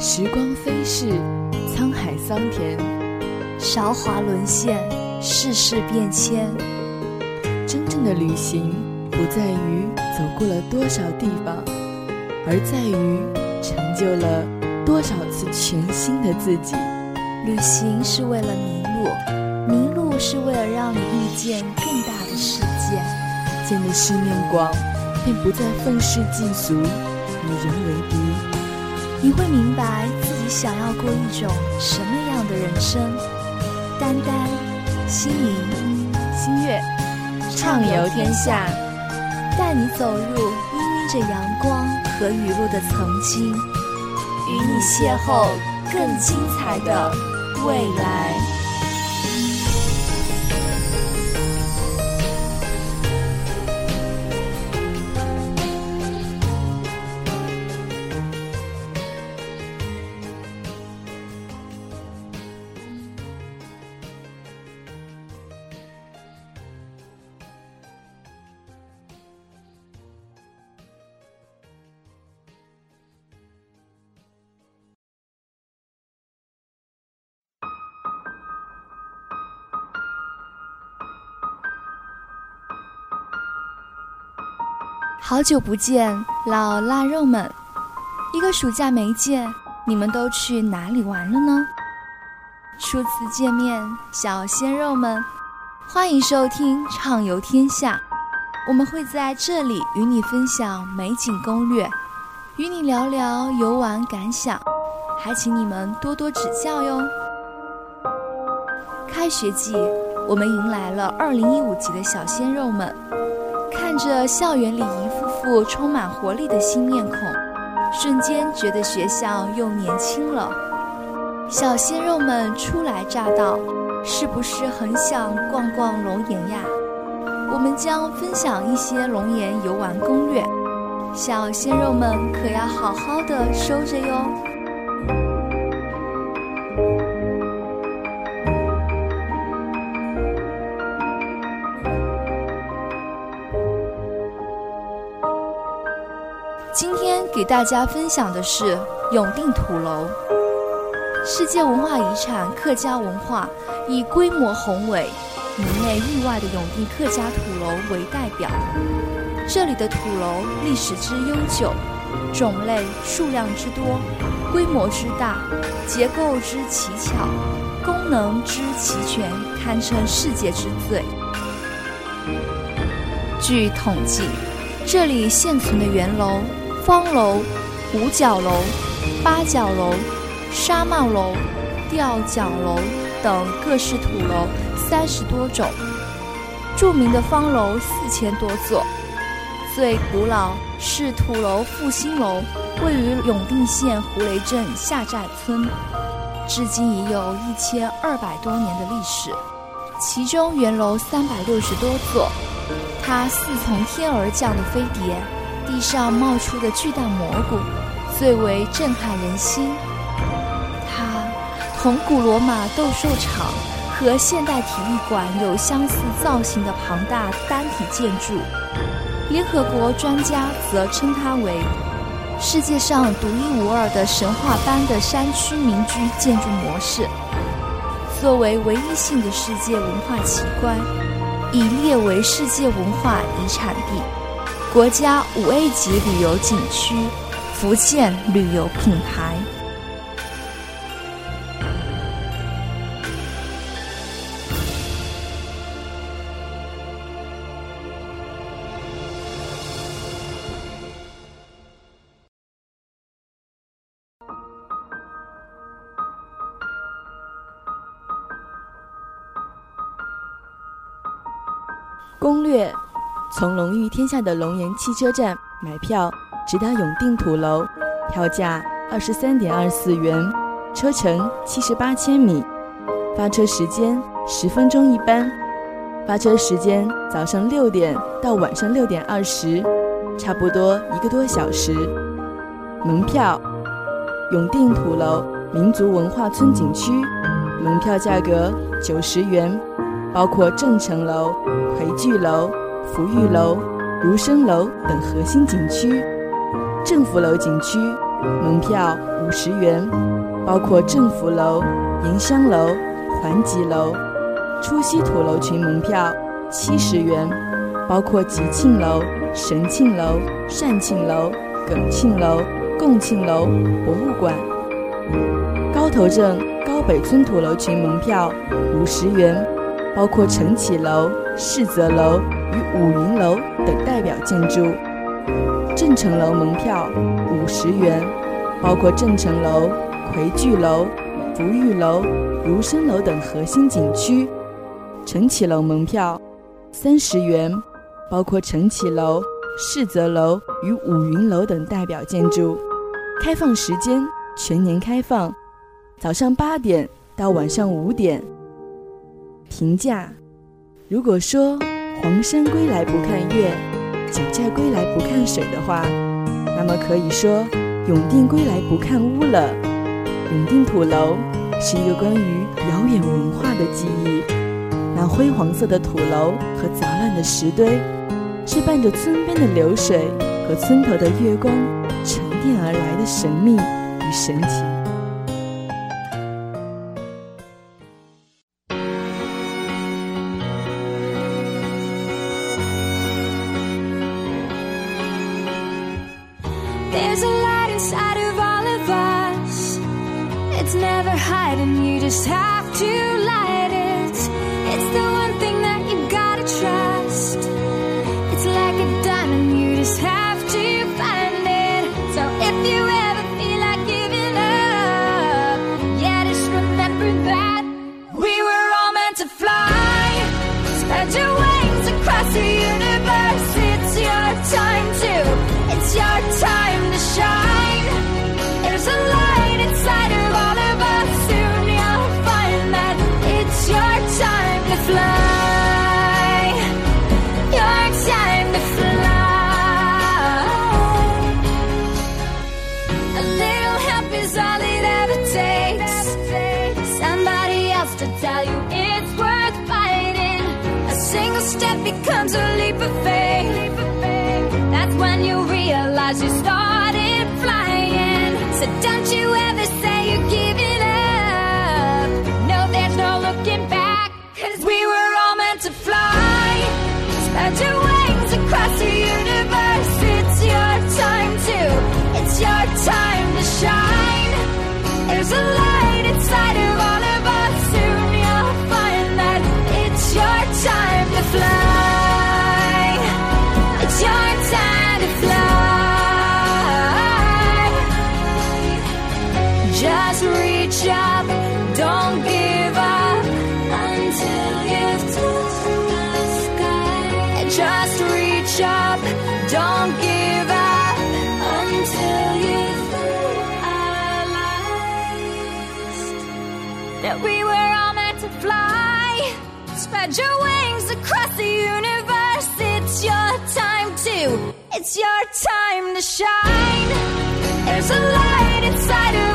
时光飞逝，沧海桑田，韶华沦陷，世事变迁。真正的旅行不在于走过了多少地方，而在于成就了多少次全新的自己。旅行是为了迷路，迷路是为了让你遇见更大的世界。见的世面广，便不再愤世嫉俗，与人为敌。你会明白自己想要过一种什么样的人生。丹丹、心灵、心月，畅游天下，带你走入氤氲着阳光和雨露的曾经，与你邂逅更精彩的未来。好久不见，老腊肉们！一个暑假没见，你们都去哪里玩了呢？初次见面，小鲜肉们，欢迎收听《畅游天下》，我们会在这里与你分享美景攻略，与你聊聊游玩感想，还请你们多多指教哟。开学季，我们迎来了2015级的小鲜肉们。看着校园里一副充满活力的新面孔，瞬间觉得学校又年轻了。小鲜肉们初来乍到，是不是很想逛逛龙岩呀？我们将分享一些龙岩游玩攻略，小鲜肉们可要好好的收着哟。给大家分享的是永定土楼，世界文化遗产客家文化，以规模宏伟、名内誉外的永定客家土楼为代表。这里的土楼历史之悠久，种类数量之多，规模之大，结构之奇巧，功能之齐全，堪称世界之最。据统计，这里现存的圆楼。方楼、五角楼、八角楼、纱帽楼、吊脚楼等各式土楼三十多种，著名的方楼四千多座，最古老是土楼复兴楼，位于永定县胡雷镇下寨村，至今已有一千二百多年的历史。其中圆楼三百六十多座，它似从天而降的飞碟。地上冒出的巨大蘑菇，最为震撼人心。它同古罗马斗兽场和现代体育馆有相似造型的庞大单体建筑。联合国专家则称它为世界上独一无二的神话般的山区民居建筑模式。作为唯一性的世界文化奇观，已列为世界文化遗产地。国家五 A 级旅游景区，福建旅游品牌。攻略。从龙誉天下的龙岩汽车站买票，直达永定土楼，票价二十三点二四元，车程七十八千米，发车时间十分钟一班，发车时间早上六点到晚上六点二十，差不多一个多小时。门票，永定土楼民族文化村景区，门票价格九十元，包括正城楼、魁聚楼。福裕楼、如生楼等核心景区，政府楼景区门票五十元，包括政府楼、迎香楼、环集楼；出西土楼群门票七十元，包括吉庆楼、神庆楼、善庆楼、耿庆楼、共庆楼、博物馆；高头镇高北村土楼群门票五十元，包括承启楼、世泽楼与五云楼等代表建筑；正城楼门票五十元。包括正城楼、魁聚楼、福裕楼、儒生楼等核心景区，承启楼门票三十元，包括承启楼、世泽楼与五云楼等代表建筑。开放时间全年开放，早上八点到晚上五点。评价：如果说黄山归来不看月，九寨归来不看水的话，那么可以说。永定归来不看屋了。永定土楼是一个关于遥远文化的记忆。那灰黄色的土楼和杂乱的石堆，是伴着村边的流水和村头的月光沉淀而来的神秘与神奇。There's a light inside of all of us. It's never hiding, you just have to light step becomes a leap of faith. That's when you realize you started flying. So don't you ever say you're giving up. No, there's no looking back. Cause we were all meant to fly. Spread that we were all meant to fly. Spread your wings across the universe. It's your time to, it's your time to shine. There's a light inside of